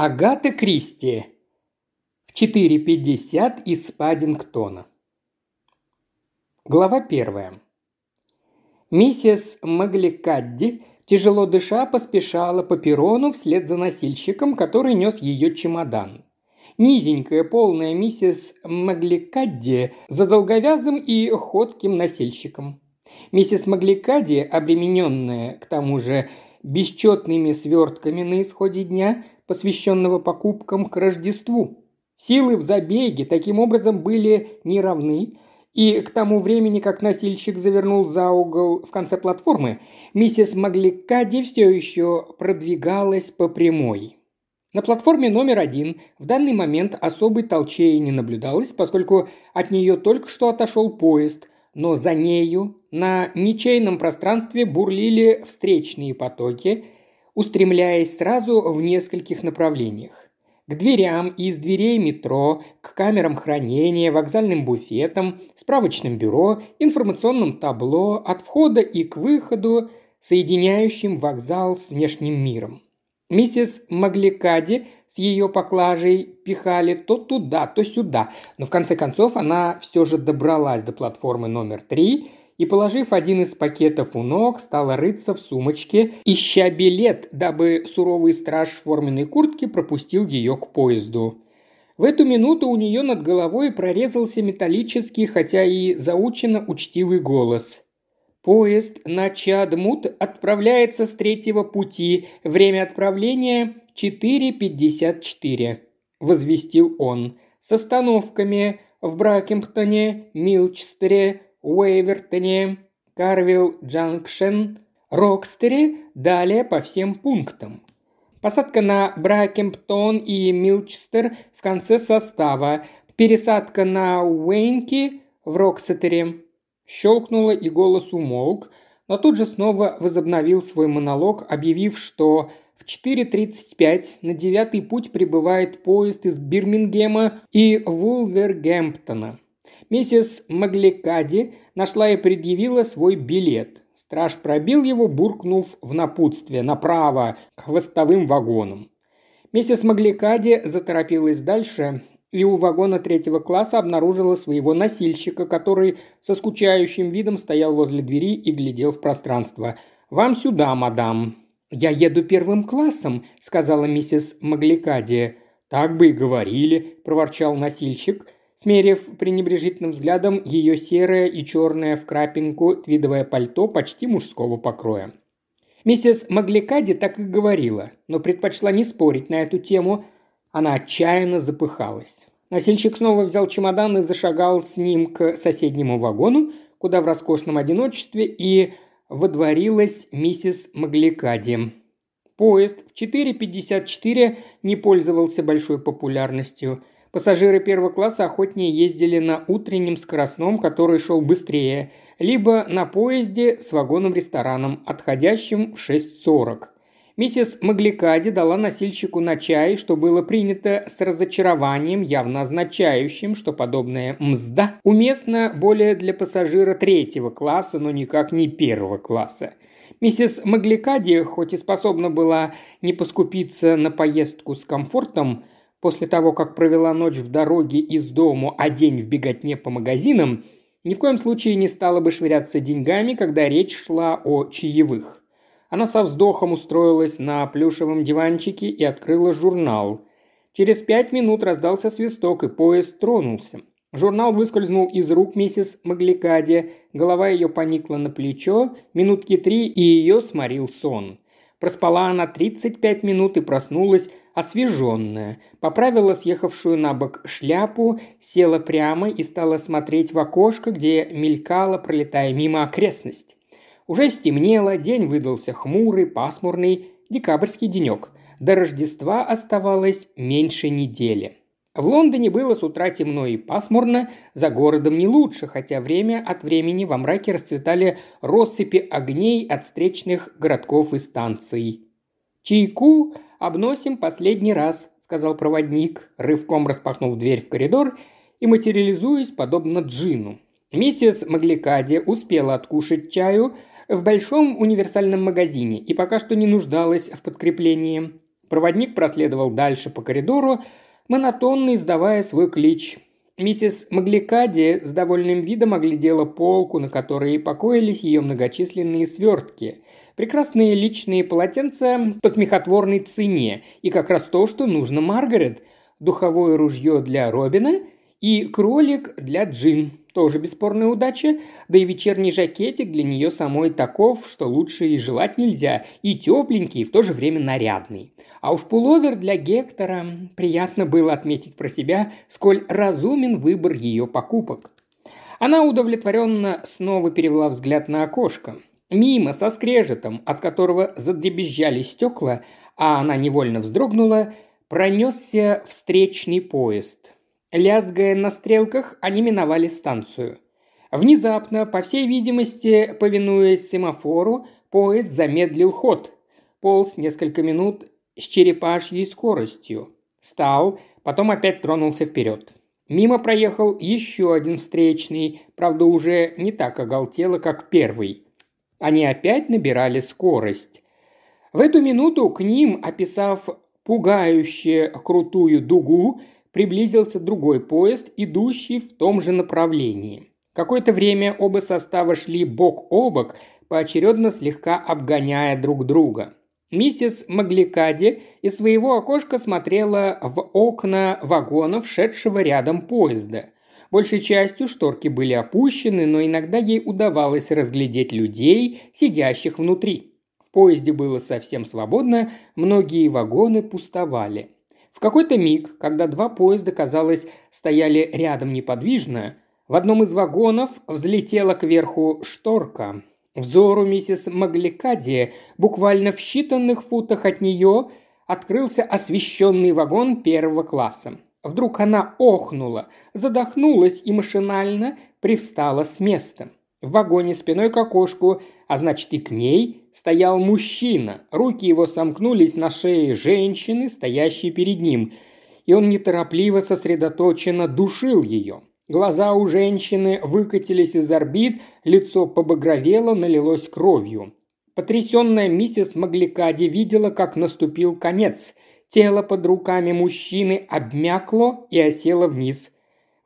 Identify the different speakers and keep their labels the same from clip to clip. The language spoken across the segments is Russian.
Speaker 1: Агата Кристи в 4.50 из Паддингтона. Глава первая. Миссис Магликадди, тяжело дыша, поспешала по перрону вслед за носильщиком, который нес ее чемодан. Низенькая, полная миссис Магликадди за долговязым и ходким носильщиком. Миссис Магликадди, обремененная, к тому же, бесчетными свертками на исходе дня, посвященного покупкам к Рождеству. Силы в забеге таким образом были неравны, и к тому времени, как носильщик завернул за угол в конце платформы, миссис Магликади все еще продвигалась по прямой. На платформе номер один в данный момент особой толчеи не наблюдалось, поскольку от нее только что отошел поезд, но за нею на ничейном пространстве бурлили встречные потоки – устремляясь сразу в нескольких направлениях. К дверям и из дверей метро, к камерам хранения, вокзальным буфетам, справочным бюро, информационным табло, от входа и к выходу, соединяющим вокзал с внешним миром. Миссис Магликади с ее поклажей пихали то туда, то сюда, но в конце концов она все же добралась до платформы номер три и, положив один из пакетов у ног, стала рыться в сумочке, ища билет, дабы суровый страж в форменной куртке пропустил ее к поезду. В эту минуту у нее над головой прорезался металлический, хотя и заучено учтивый голос. «Поезд на Чадмут отправляется с третьего пути. Время отправления 4.54», – возвестил он. «С остановками в Бракемптоне, Милчстере, Уэйвертоне, Карвилл Джанкшен, Рокстере, далее по всем пунктам. Посадка на Бракемптон и Милчестер в конце состава, пересадка на Уэйнки в Роксетере. Щелкнуло и голос умолк, но тут же снова возобновил свой монолог, объявив, что в 4.35 на девятый путь прибывает поезд из Бирмингема и Вулвергемптона – Миссис Магликади нашла и предъявила свой билет. Страж пробил его, буркнув в напутствие направо, к хвостовым вагонам. Миссис Магликади заторопилась дальше и у вагона третьего класса обнаружила своего носильщика, который со скучающим видом стоял возле двери и глядел в пространство. «Вам сюда, мадам». «Я еду первым классом», — сказала миссис Магликади. «Так бы и говорили», — проворчал носильщик — смерив пренебрежительным взглядом ее серое и черное в крапинку твидовое пальто почти мужского покроя. Миссис Магликади так и говорила, но предпочла не спорить на эту тему. Она отчаянно запыхалась. Носильщик снова взял чемодан и зашагал с ним к соседнему вагону, куда в роскошном одиночестве и водворилась миссис Магликади. Поезд в 4.54 не пользовался большой популярностью – Пассажиры первого класса охотнее ездили на утреннем скоростном, который шел быстрее, либо на поезде с вагоном-рестораном, отходящим в 6.40. Миссис Магликади дала носильщику на чай, что было принято с разочарованием, явно означающим, что подобная мзда уместна более для пассажира третьего класса, но никак не первого класса. Миссис Магликади, хоть и способна была не поскупиться на поездку с комфортом, после того, как провела ночь в дороге из дому, а день в беготне по магазинам, ни в коем случае не стала бы швыряться деньгами, когда речь шла о чаевых. Она со вздохом устроилась на плюшевом диванчике и открыла журнал. Через пять минут раздался свисток, и поезд тронулся. Журнал выскользнул из рук миссис Магликади, голова ее поникла на плечо, минутки три, и ее сморил сон. Проспала она 35 минут и проснулась освеженная. Поправила съехавшую на бок шляпу, села прямо и стала смотреть в окошко, где мелькала, пролетая мимо окрестность. Уже стемнело, день выдался хмурый, пасмурный, декабрьский денек. До Рождества оставалось меньше недели. В Лондоне было с утра темно и пасмурно, за городом не лучше, хотя время от времени во мраке расцветали россыпи огней от встречных городков и станций. «Чайку обносим последний раз», – сказал проводник, рывком распахнув дверь в коридор и материализуясь подобно джину. Миссис Магликади успела откушать чаю в большом универсальном магазине и пока что не нуждалась в подкреплении. Проводник проследовал дальше по коридору, монотонно издавая свой клич. Миссис Магликади с довольным видом оглядела полку, на которой покоились ее многочисленные свертки. Прекрасные личные полотенца по смехотворной цене и как раз то, что нужно Маргарет. Духовое ружье для Робина и кролик для Джин. Тоже бесспорная удача, да и вечерний жакетик для нее самой таков, что лучше и желать нельзя, и тепленький, и в то же время нарядный. А уж пуловер для Гектора приятно было отметить про себя, сколь разумен выбор ее покупок. Она удовлетворенно снова перевела взгляд на окошко. Мимо, со скрежетом, от которого задребезжали стекла, а она невольно вздрогнула, пронесся встречный поезд – Лязгая на стрелках, они миновали станцию. Внезапно, по всей видимости, повинуясь семафору, поезд замедлил ход. Полз несколько минут с черепашьей скоростью. Стал, потом опять тронулся вперед. Мимо проехал еще один встречный, правда уже не так оголтело, как первый. Они опять набирали скорость. В эту минуту к ним, описав пугающе крутую дугу, приблизился другой поезд, идущий в том же направлении. Какое-то время оба состава шли бок о бок, поочередно слегка обгоняя друг друга. Миссис Магликади из своего окошка смотрела в окна вагонов, шедшего рядом поезда. Большей частью шторки были опущены, но иногда ей удавалось разглядеть людей, сидящих внутри. В поезде было совсем свободно, многие вагоны пустовали. В какой-то миг, когда два поезда, казалось, стояли рядом неподвижно, в одном из вагонов взлетела кверху шторка. Взору миссис Магликади буквально в считанных футах от нее открылся освещенный вагон первого класса. Вдруг она охнула, задохнулась и машинально привстала с места. В вагоне спиной к окошку, а значит и к ней, стоял мужчина. Руки его сомкнулись на шее женщины, стоящей перед ним, и он неторопливо сосредоточенно душил ее. Глаза у женщины выкатились из орбит, лицо побагровело, налилось кровью. Потрясенная миссис Магликади видела, как наступил конец. Тело под руками мужчины обмякло и осело вниз –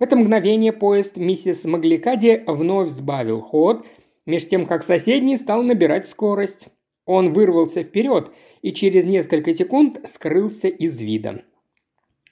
Speaker 1: в это мгновение поезд миссис Магликади вновь сбавил ход, меж тем как соседний стал набирать скорость. Он вырвался вперед и через несколько секунд скрылся из вида.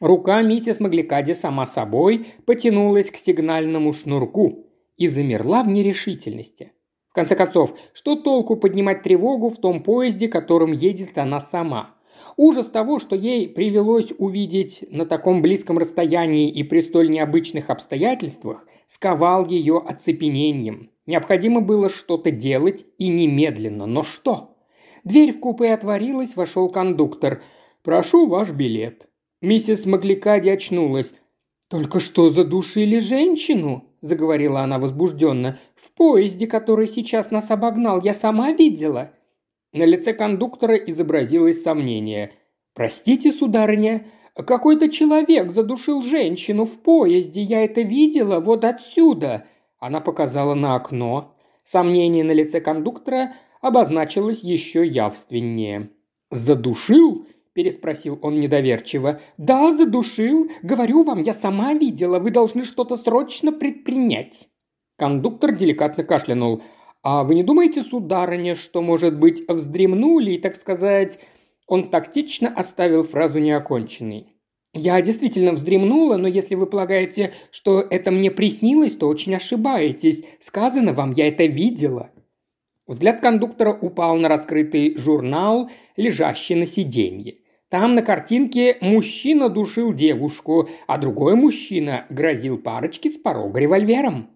Speaker 1: Рука миссис Магликади сама собой потянулась к сигнальному шнурку и замерла в нерешительности. В конце концов, что толку поднимать тревогу в том поезде, которым едет она сама – Ужас того, что ей привелось увидеть на таком близком расстоянии и при столь необычных обстоятельствах, сковал ее оцепенением. Необходимо было что-то делать и немедленно. Но что? Дверь в купе отворилась, вошел кондуктор. «Прошу ваш билет». Миссис Магликади очнулась. «Только что задушили женщину», – заговорила она возбужденно. «В поезде, который сейчас нас обогнал, я сама видела. На лице кондуктора изобразилось сомнение. «Простите, сударыня, какой-то человек задушил женщину в поезде, я это видела вот отсюда!» Она показала на окно. Сомнение на лице кондуктора обозначилось еще явственнее. «Задушил?» – переспросил он недоверчиво. «Да, задушил. Говорю вам, я сама видела. Вы должны что-то срочно предпринять». Кондуктор деликатно кашлянул – «А вы не думаете, сударыня, что, может быть, вздремнули и, так сказать...» Он тактично оставил фразу неоконченной. «Я действительно вздремнула, но если вы полагаете, что это мне приснилось, то очень ошибаетесь. Сказано вам, я это видела». Взгляд кондуктора упал на раскрытый журнал, лежащий на сиденье. Там на картинке мужчина душил девушку, а другой мужчина грозил парочке с порога револьвером.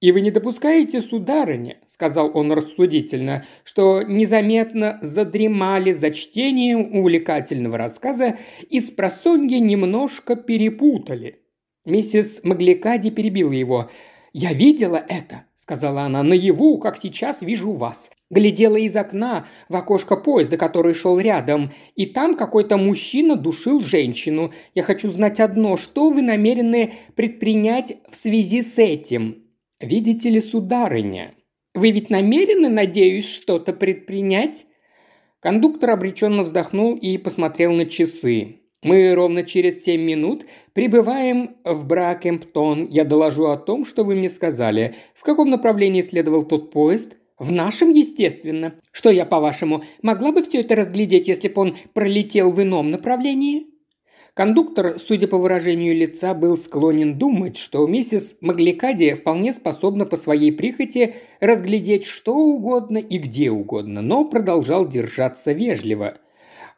Speaker 1: «И вы не допускаете, сударыня», – сказал он рассудительно, – «что незаметно задремали за чтением увлекательного рассказа и с просонья немножко перепутали». Миссис Магликади перебила его. «Я видела это», – сказала она, – «наяву, как сейчас вижу вас. Глядела из окна в окошко поезда, который шел рядом, и там какой-то мужчина душил женщину. Я хочу знать одно, что вы намерены предпринять в связи с этим?» «Видите ли, сударыня, вы ведь намерены, надеюсь, что-то предпринять?» Кондуктор обреченно вздохнул и посмотрел на часы. «Мы ровно через семь минут прибываем в Бракемптон. Я доложу о том, что вы мне сказали. В каком направлении следовал тот поезд?» «В нашем, естественно. Что я, по-вашему, могла бы все это разглядеть, если бы он пролетел в ином направлении?» Кондуктор, судя по выражению лица, был склонен думать, что миссис Магликади вполне способна по своей прихоти разглядеть что угодно и где угодно, но продолжал держаться вежливо.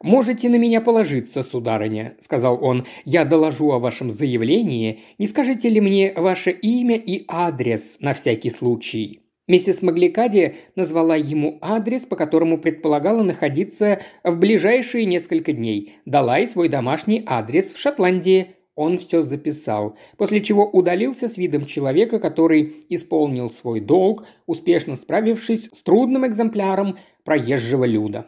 Speaker 1: «Можете на меня положиться, сударыня», – сказал он. «Я доложу о вашем заявлении. Не скажете ли мне ваше имя и адрес на всякий случай?» Миссис Магликади назвала ему адрес, по которому предполагала находиться в ближайшие несколько дней. Дала и свой домашний адрес в Шотландии. Он все записал, после чего удалился с видом человека, который исполнил свой долг, успешно справившись с трудным экземпляром проезжего люда.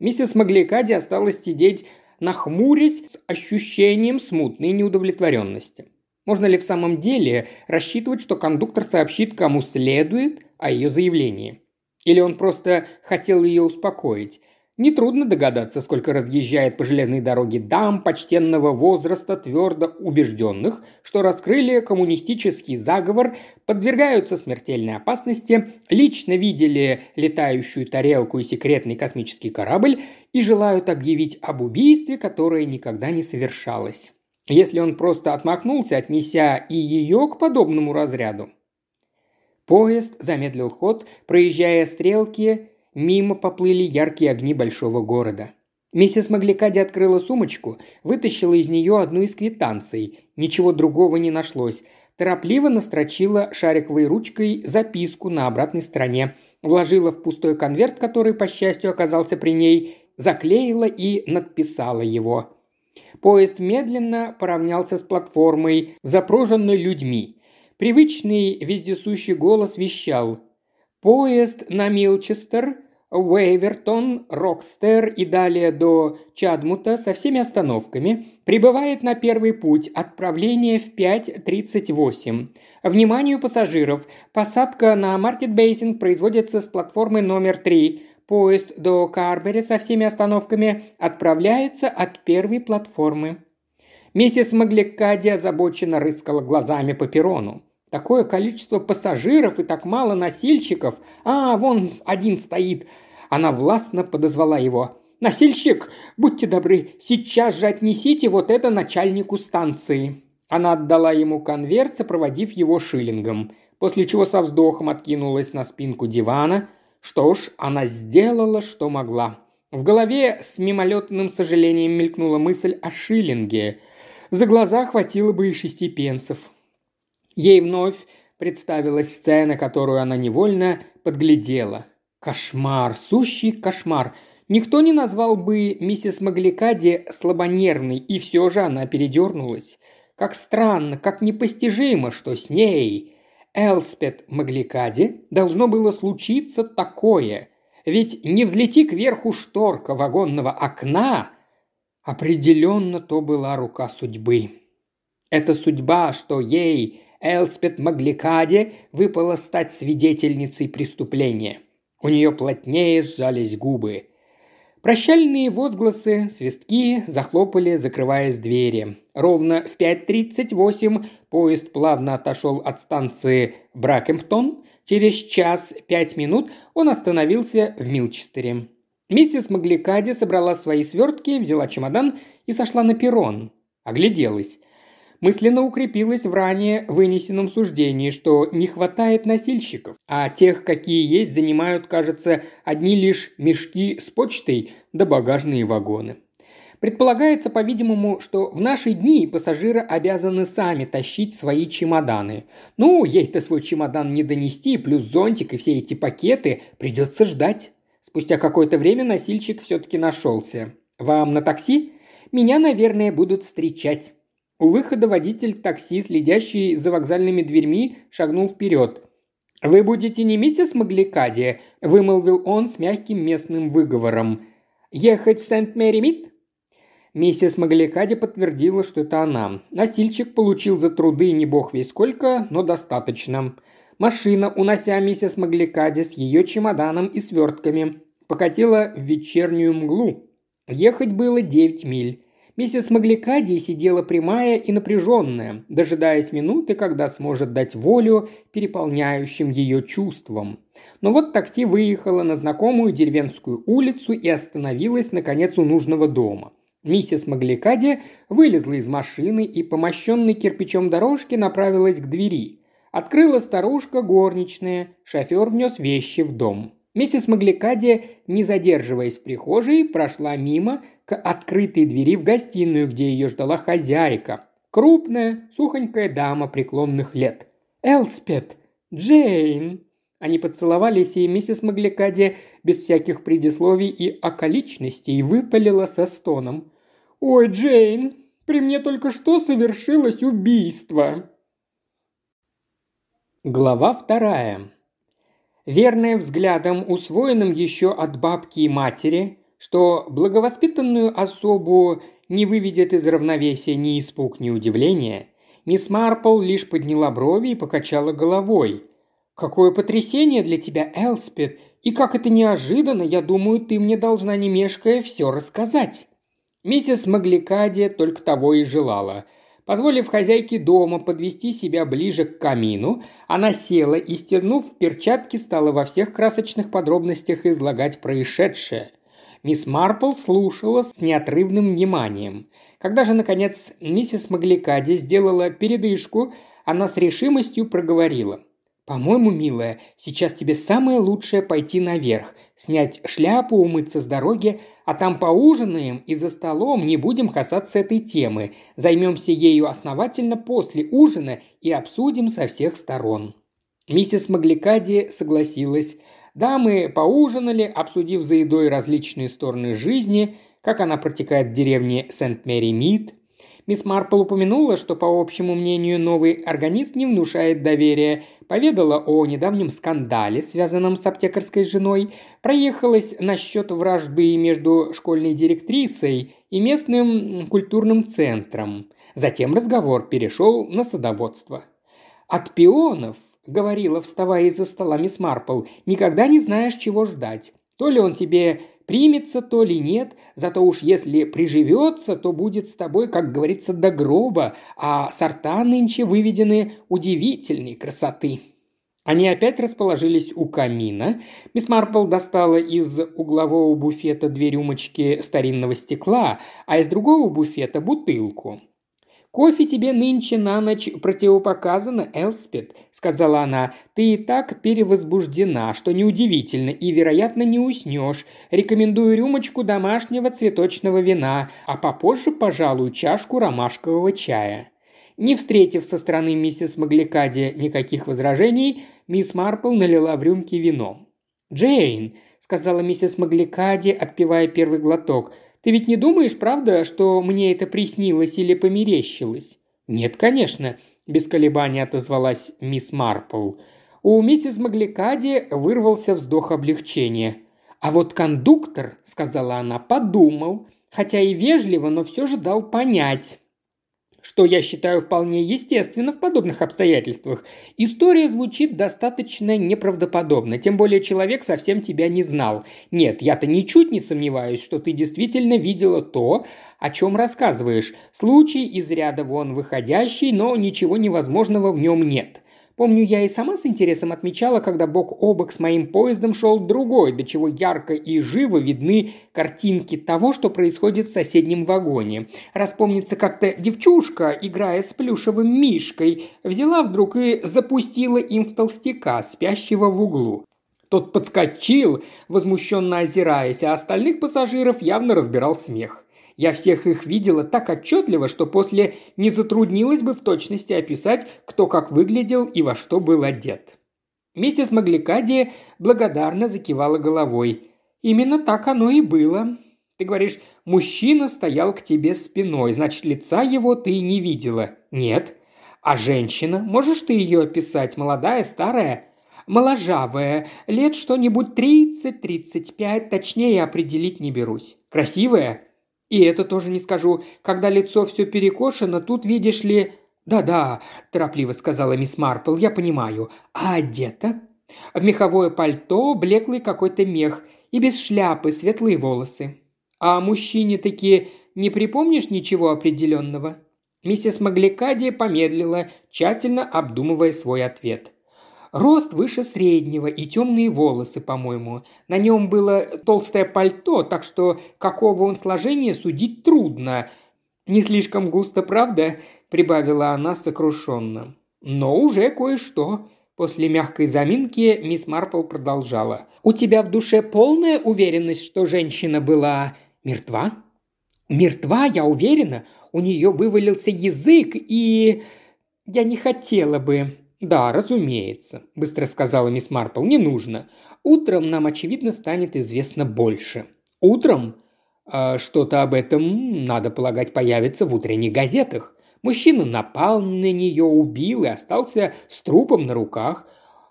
Speaker 1: Миссис Магликади осталась сидеть, нахмурясь с ощущением смутной неудовлетворенности. Можно ли в самом деле рассчитывать, что кондуктор сообщит кому следует о ее заявлении. Или он просто хотел ее успокоить. Нетрудно догадаться, сколько разъезжает по железной дороге дам почтенного возраста, твердо убежденных, что раскрыли коммунистический заговор, подвергаются смертельной опасности, лично видели летающую тарелку и секретный космический корабль и желают объявить об убийстве, которое никогда не совершалось. Если он просто отмахнулся, отнеся и ее к подобному разряду, Поезд замедлил ход, проезжая стрелки, мимо поплыли яркие огни большого города. Миссис Магликади открыла сумочку, вытащила из нее одну из квитанций. Ничего другого не нашлось. Торопливо настрочила шариковой ручкой записку на обратной стороне, вложила в пустой конверт, который, по счастью, оказался при ней, заклеила и надписала его. Поезд медленно поравнялся с платформой, запруженной людьми. Привычный вездесущий голос вещал «Поезд на Милчестер, Уэйвертон, Рокстер и далее до Чадмута со всеми остановками прибывает на первый путь отправление в 5.38. Вниманию пассажиров, посадка на Маркет Бейсинг производится с платформы номер 3. Поезд до Карбери со всеми остановками отправляется от первой платформы. Миссис Магликади озабоченно рыскала глазами по перрону. Такое количество пассажиров и так мало носильщиков. А, вон один стоит. Она властно подозвала его. «Носильщик, будьте добры, сейчас же отнесите вот это начальнику станции». Она отдала ему конверт, сопроводив его шиллингом, после чего со вздохом откинулась на спинку дивана. Что ж, она сделала, что могла. В голове с мимолетным сожалением мелькнула мысль о шиллинге – за глаза хватило бы и шести пенсов. Ей вновь представилась сцена, которую она невольно подглядела. Кошмар, сущий кошмар. Никто не назвал бы миссис Магликади слабонервной, и все же она передернулась. Как странно, как непостижимо, что с ней, Элспет Магликади, должно было случиться такое. Ведь не взлети кверху шторка вагонного окна, Определенно то была рука судьбы. Это судьба, что ей, Элспет Магликаде, выпало стать свидетельницей преступления. У нее плотнее сжались губы. Прощальные возгласы, свистки захлопали, закрываясь двери. Ровно в 5.38 поезд плавно отошел от станции Бракемптон. Через час пять минут он остановился в Милчестере. Миссис Магликади собрала свои свертки, взяла чемодан и сошла на перрон. Огляделась. Мысленно укрепилась в ранее вынесенном суждении, что не хватает носильщиков, а тех, какие есть, занимают, кажется, одни лишь мешки с почтой да багажные вагоны. Предполагается, по-видимому, что в наши дни пассажиры обязаны сами тащить свои чемоданы. Ну, ей-то свой чемодан не донести, плюс зонтик и все эти пакеты придется ждать. Спустя какое-то время носильщик все-таки нашелся. «Вам на такси? Меня, наверное, будут встречать». У выхода водитель такси, следящий за вокзальными дверьми, шагнул вперед. «Вы будете не миссис Магликади?» – вымолвил он с мягким местным выговором. «Ехать в Сент-Мэри-Мид?» Миссис Магликади подтвердила, что это она. Носильщик получил за труды не бог весь сколько, но достаточно. Машина, унося миссис Магликади с ее чемоданом и свертками, покатила в вечернюю мглу. Ехать было девять миль. Миссис Магликади сидела прямая и напряженная, дожидаясь минуты, когда сможет дать волю переполняющим ее чувствам. Но вот такси выехало на знакомую деревенскую улицу и остановилось, наконец, у нужного дома. Миссис Магликади вылезла из машины и, помощенной кирпичом дорожки, направилась к двери. Открыла старушка горничная, шофер внес вещи в дом. Миссис Магликади, не задерживаясь в прихожей, прошла мимо к открытой двери в гостиную, где ее ждала хозяйка. Крупная, сухонькая дама преклонных лет. «Элспет! Джейн!» Они поцеловались, и миссис Магликади без всяких предисловий и околичностей выпалила со стоном. «Ой, Джейн, при мне только что совершилось убийство!» Глава вторая. Верная взглядом, усвоенным еще от бабки и матери, что благовоспитанную особу не выведет из равновесия ни испуг, ни удивление, мисс Марпл лишь подняла брови и покачала головой. «Какое потрясение для тебя, Элспет! И как это неожиданно, я думаю, ты мне должна, не мешкая, все рассказать!» Миссис Магликади только того и желала – Позволив хозяйке дома подвести себя ближе к камину, она села и, стернув перчатки, стала во всех красочных подробностях излагать происшедшее. Мисс Марпл слушала с неотрывным вниманием. Когда же, наконец, миссис Магликади сделала передышку, она с решимостью проговорила – «По-моему, милая, сейчас тебе самое лучшее пойти наверх, снять шляпу, умыться с дороги, а там поужинаем и за столом не будем касаться этой темы. Займемся ею основательно после ужина и обсудим со всех сторон». Миссис Магликади согласилась. Дамы поужинали, обсудив за едой различные стороны жизни, как она протекает в деревне Сент-Мэри-Мид – Мисс Марпл упомянула, что, по общему мнению, новый организм не внушает доверия, поведала о недавнем скандале, связанном с аптекарской женой, проехалась насчет вражды между школьной директрисой и местным культурным центром. Затем разговор перешел на садоводство. «От пионов», — говорила, вставая из-за стола мисс Марпл, — «никогда не знаешь, чего ждать. То ли он тебе Примется то ли нет, зато уж если приживется, то будет с тобой, как говорится, до гроба, а сорта нынче выведены удивительной красоты». Они опять расположились у камина. Мисс Марпл достала из углового буфета две рюмочки старинного стекла, а из другого буфета бутылку. «Кофе тебе нынче на ночь противопоказано, Элспет», — сказала она. «Ты и так перевозбуждена, что неудивительно, и, вероятно, не уснешь. Рекомендую рюмочку домашнего цветочного вина, а попозже, пожалуй, чашку ромашкового чая». Не встретив со стороны миссис Магликади никаких возражений, мисс Марпл налила в рюмки вино. «Джейн», — сказала миссис Магликади, отпивая первый глоток, ты ведь не думаешь, правда, что мне это приснилось или померещилось?» «Нет, конечно», – без колебаний отозвалась мисс Марпл. У миссис Магликади вырвался вздох облегчения. «А вот кондуктор», – сказала она, – «подумал, хотя и вежливо, но все же дал понять, что я считаю вполне естественно в подобных обстоятельствах. История звучит достаточно неправдоподобно, тем более человек совсем тебя не знал. Нет, я-то ничуть не сомневаюсь, что ты действительно видела то, о чем рассказываешь. Случай из ряда вон выходящий, но ничего невозможного в нем нет. Помню, я и сама с интересом отмечала, когда бок о бок с моим поездом шел другой, до чего ярко и живо видны картинки того, что происходит в соседнем вагоне. Распомнится как-то девчушка, играя с плюшевым мишкой, взяла вдруг и запустила им в толстяка, спящего в углу. Тот подскочил, возмущенно озираясь, а остальных пассажиров явно разбирал смех. Я всех их видела так отчетливо, что после не затруднилось бы в точности описать, кто как выглядел и во что был одет. Миссис Магликади благодарно закивала головой. «Именно так оно и было. Ты говоришь, мужчина стоял к тебе спиной, значит, лица его ты не видела. Нет. А женщина? Можешь ты ее описать? Молодая, старая?» «Моложавая. Лет что-нибудь тридцать-тридцать пять, точнее определить не берусь. Красивая?» И это тоже не скажу. Когда лицо все перекошено, тут, видишь ли...» «Да-да», – торопливо сказала мисс Марпл, – «я понимаю. А одета?» «В меховое пальто, блеклый какой-то мех. И без шляпы, светлые волосы. А мужчине такие не припомнишь ничего определенного?» Миссис Магликади помедлила, тщательно обдумывая свой ответ. Рост выше среднего и темные волосы, по-моему. На нем было толстое пальто, так что какого он сложения судить трудно. Не слишком густо, правда?» – прибавила она сокрушенно. «Но уже кое-что». После мягкой заминки мисс Марпл продолжала. «У тебя в душе полная уверенность, что женщина была мертва?» «Мертва, я уверена. У нее вывалился язык, и...» «Я не хотела бы...» «Да, разумеется», – быстро сказала мисс Марпл. «Не нужно. Утром нам, очевидно, станет известно больше». «Утром?» а «Что-то об этом, надо полагать, появится в утренних газетах. Мужчина напал на нее, убил и остался с трупом на руках.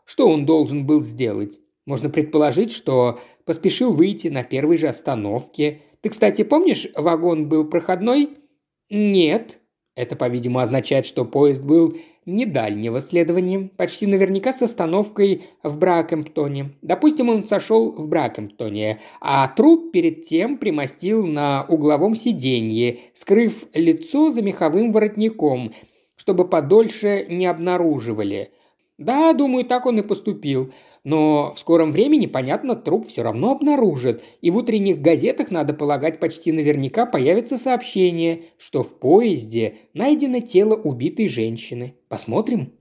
Speaker 1: Что он должен был сделать? Можно предположить, что поспешил выйти на первой же остановке. Ты, кстати, помнишь, вагон был проходной? Нет. Это, по-видимому, означает, что поезд был недальнего следования, почти наверняка с остановкой в Бракемптоне. Допустим, он сошел в Бракемптоне, а труп перед тем примостил на угловом сиденье, скрыв лицо за меховым воротником, чтобы подольше не обнаруживали. Да, думаю, так он и поступил. Но в скором времени, понятно, труп все равно обнаружат, и в утренних газетах, надо полагать, почти наверняка появится сообщение, что в поезде найдено тело убитой женщины. Посмотрим.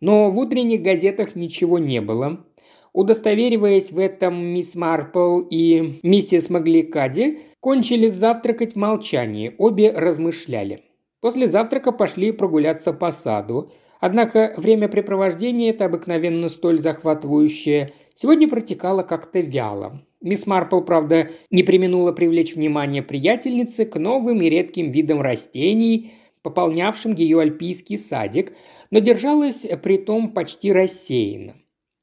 Speaker 1: Но в утренних газетах ничего не было. Удостовериваясь в этом, мисс Марпл и миссис Магликади кончили завтракать в молчании, обе размышляли. После завтрака пошли прогуляться по саду. Однако времяпрепровождение это обыкновенно столь захватывающее сегодня протекало как-то вяло. Мисс Марпл, правда, не применула привлечь внимание приятельницы к новым и редким видам растений, пополнявшим ее альпийский садик, но держалась при том почти рассеянно.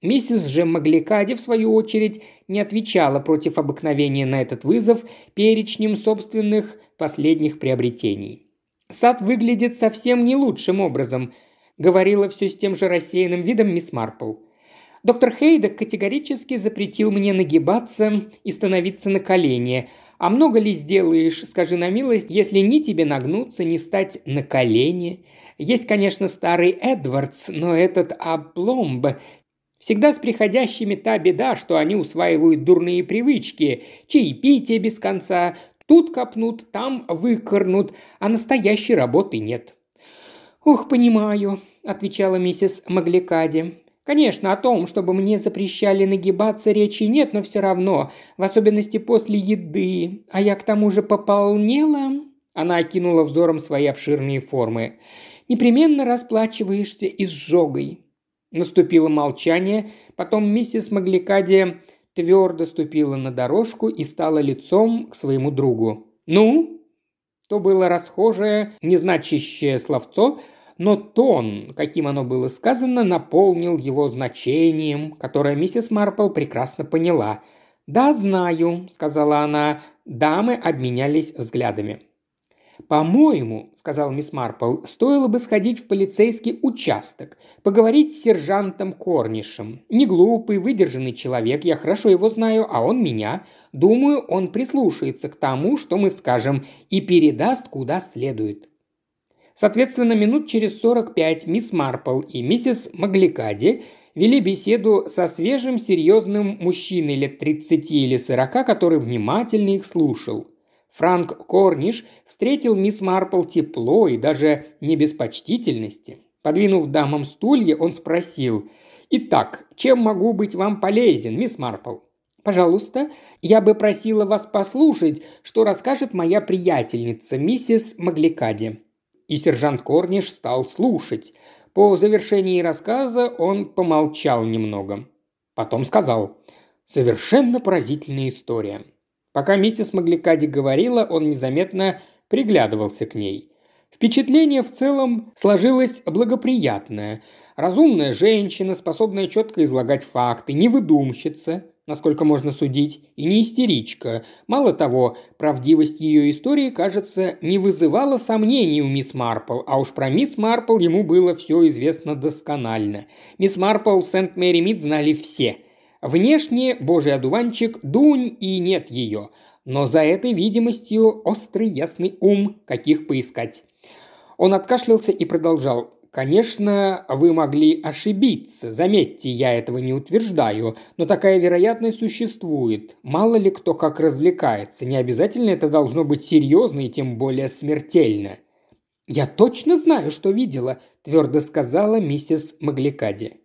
Speaker 1: Миссис же Магликади, в свою очередь, не отвечала против обыкновения на этот вызов перечнем собственных последних приобретений. «Сад выглядит совсем не лучшим образом», говорила все с тем же рассеянным видом мисс Марпл. Доктор Хейдек категорически запретил мне нагибаться и становиться на колени. А много ли сделаешь, скажи на милость, если ни тебе нагнуться, ни стать на колени? Есть, конечно, старый Эдвардс, но этот обломб Всегда с приходящими та беда, что они усваивают дурные привычки, чаепитие без конца, тут копнут, там выкорнут, а настоящей работы нет. «Ох, понимаю», – отвечала миссис Магликади. «Конечно, о том, чтобы мне запрещали нагибаться, речи нет, но все равно, в особенности после еды. А я к тому же пополнела...» Она окинула взором свои обширные формы. «Непременно расплачиваешься изжогой». Наступило молчание, потом миссис Магликади твердо ступила на дорожку и стала лицом к своему другу. «Ну?» То было расхожее, незначащее словцо, но тон, каким оно было сказано, наполнил его значением, которое миссис Марпл прекрасно поняла. «Да, знаю», — сказала она. Дамы обменялись взглядами. «По-моему», – сказал мисс Марпл, – «стоило бы сходить в полицейский участок, поговорить с сержантом Корнишем. Не глупый, выдержанный человек, я хорошо его знаю, а он меня. Думаю, он прислушается к тому, что мы скажем, и передаст куда следует». Соответственно, минут через 45 мисс Марпл и миссис Магликади вели беседу со свежим, серьезным мужчиной лет 30 или 40, который внимательно их слушал – Франк Корниш встретил мисс Марпл тепло и даже не без почтительности. Подвинув дамам стулья, он спросил «Итак, чем могу быть вам полезен, мисс Марпл?» «Пожалуйста, я бы просила вас послушать, что расскажет моя приятельница, миссис Магликади». И сержант Корниш стал слушать. По завершении рассказа он помолчал немного. Потом сказал «Совершенно поразительная история. Пока миссис Магликади говорила, он незаметно приглядывался к ней. Впечатление в целом сложилось благоприятное. Разумная женщина, способная четко излагать факты, не выдумщица, насколько можно судить, и не истеричка. Мало того, правдивость ее истории, кажется, не вызывала сомнений у мисс Марпл, а уж про мисс Марпл ему было все известно досконально. Мисс Марпл в Сент-Мэри-Мид знали все – Внешне божий одуванчик дунь и нет ее, но за этой видимостью острый ясный ум, каких поискать. Он откашлялся и продолжал. Конечно, вы могли ошибиться, заметьте, я этого не утверждаю, но такая вероятность существует. Мало ли кто как развлекается, не обязательно это должно быть серьезно и тем более смертельно. «Я точно знаю, что видела», – твердо сказала миссис Магликади.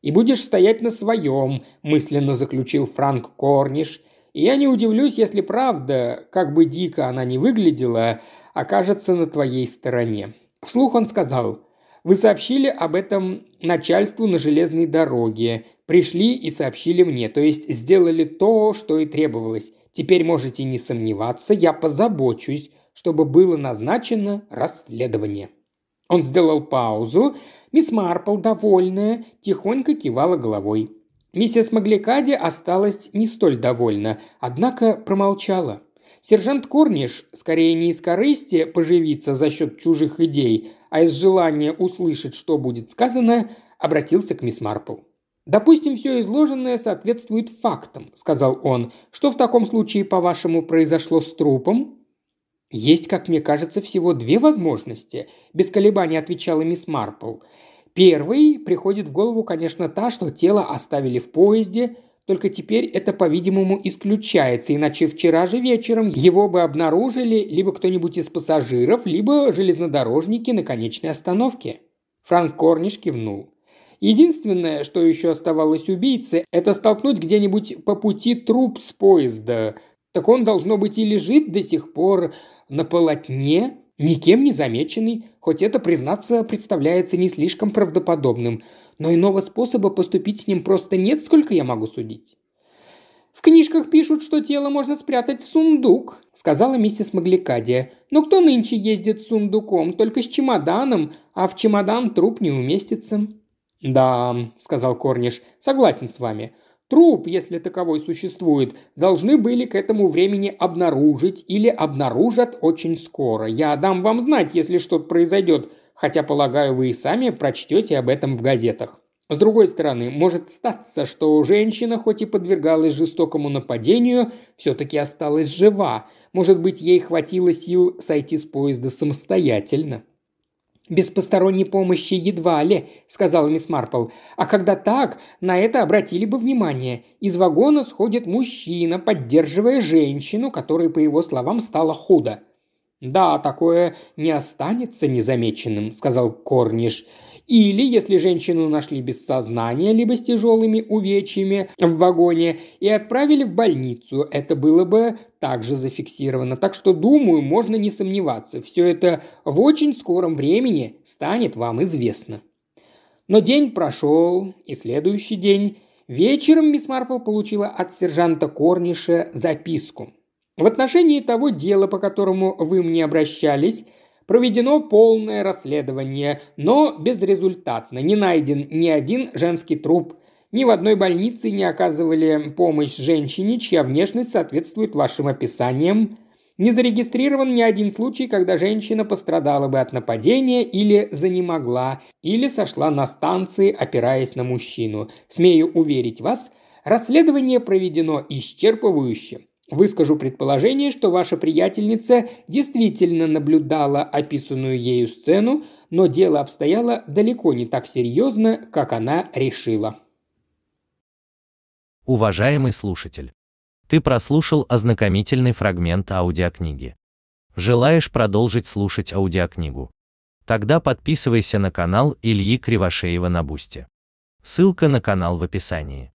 Speaker 1: «И будешь стоять на своем», – мысленно заключил Франк Корниш. «И я не удивлюсь, если правда, как бы дико она ни выглядела, окажется на твоей стороне». Вслух он сказал – вы сообщили об этом начальству на железной дороге, пришли и сообщили мне, то есть сделали то, что и требовалось. Теперь можете не сомневаться, я позабочусь, чтобы было назначено расследование». Он сделал паузу. Мисс Марпл, довольная, тихонько кивала головой. Миссис Магликади осталась не столь довольна, однако промолчала. Сержант Корниш, скорее не из корысти поживиться за счет чужих идей, а из желания услышать, что будет сказано, обратился к мисс Марпл. «Допустим, все изложенное соответствует фактам», – сказал он. «Что в таком случае, по-вашему, произошло с трупом?» «Есть, как мне кажется, всего две возможности», – без колебаний отвечала мисс Марпл. «Первый приходит в голову, конечно, та, что тело оставили в поезде, только теперь это, по-видимому, исключается, иначе вчера же вечером его бы обнаружили либо кто-нибудь из пассажиров, либо железнодорожники на конечной остановке. Франк Корниш кивнул. Единственное, что еще оставалось убийце, это столкнуть где-нибудь по пути труп с поезда. Так он, должно быть, и лежит до сих пор на полотне, никем не замеченный, хоть это, признаться, представляется не слишком правдоподобным – но иного способа поступить с ним просто нет, сколько я могу судить. «В книжках пишут, что тело можно спрятать в сундук», – сказала миссис Магликадия. «Но кто нынче ездит с сундуком? Только с чемоданом, а в чемодан труп не уместится». «Да», – сказал Корниш, – «согласен с вами. Труп, если таковой существует, должны были к этому времени обнаружить или обнаружат очень скоро. Я дам вам знать, если что-то произойдет хотя, полагаю, вы и сами прочтете об этом в газетах. С другой стороны, может статься, что женщина, хоть и подвергалась жестокому нападению, все-таки осталась жива. Может быть, ей хватило сил сойти с поезда самостоятельно. «Без посторонней помощи едва ли», – сказала мисс Марпл. «А когда так, на это обратили бы внимание. Из вагона сходит мужчина, поддерживая женщину, которой, по его словам, стало худо. «Да, такое не останется незамеченным», – сказал Корниш. Или, если женщину нашли без сознания, либо с тяжелыми увечьями в вагоне и отправили в больницу, это было бы также зафиксировано. Так что, думаю, можно не сомневаться, все это в очень скором времени станет вам известно. Но день прошел, и следующий день. Вечером мисс Марпл получила от сержанта Корниша записку – в отношении того дела, по которому вы мне обращались, проведено полное расследование, но безрезультатно. Не найден ни один женский труп. Ни в одной больнице не оказывали помощь женщине, чья внешность соответствует вашим описаниям. Не зарегистрирован ни один случай, когда женщина пострадала бы от нападения или занемогла, или сошла на станции, опираясь на мужчину. Смею уверить вас, расследование проведено исчерпывающе. Выскажу предположение, что ваша приятельница действительно наблюдала описанную ею сцену, но дело обстояло далеко не так серьезно, как она решила.
Speaker 2: Уважаемый слушатель, ты прослушал ознакомительный фрагмент аудиокниги. Желаешь продолжить слушать аудиокнигу? Тогда подписывайся на канал Ильи Кривошеева на Бусте. Ссылка на канал в описании.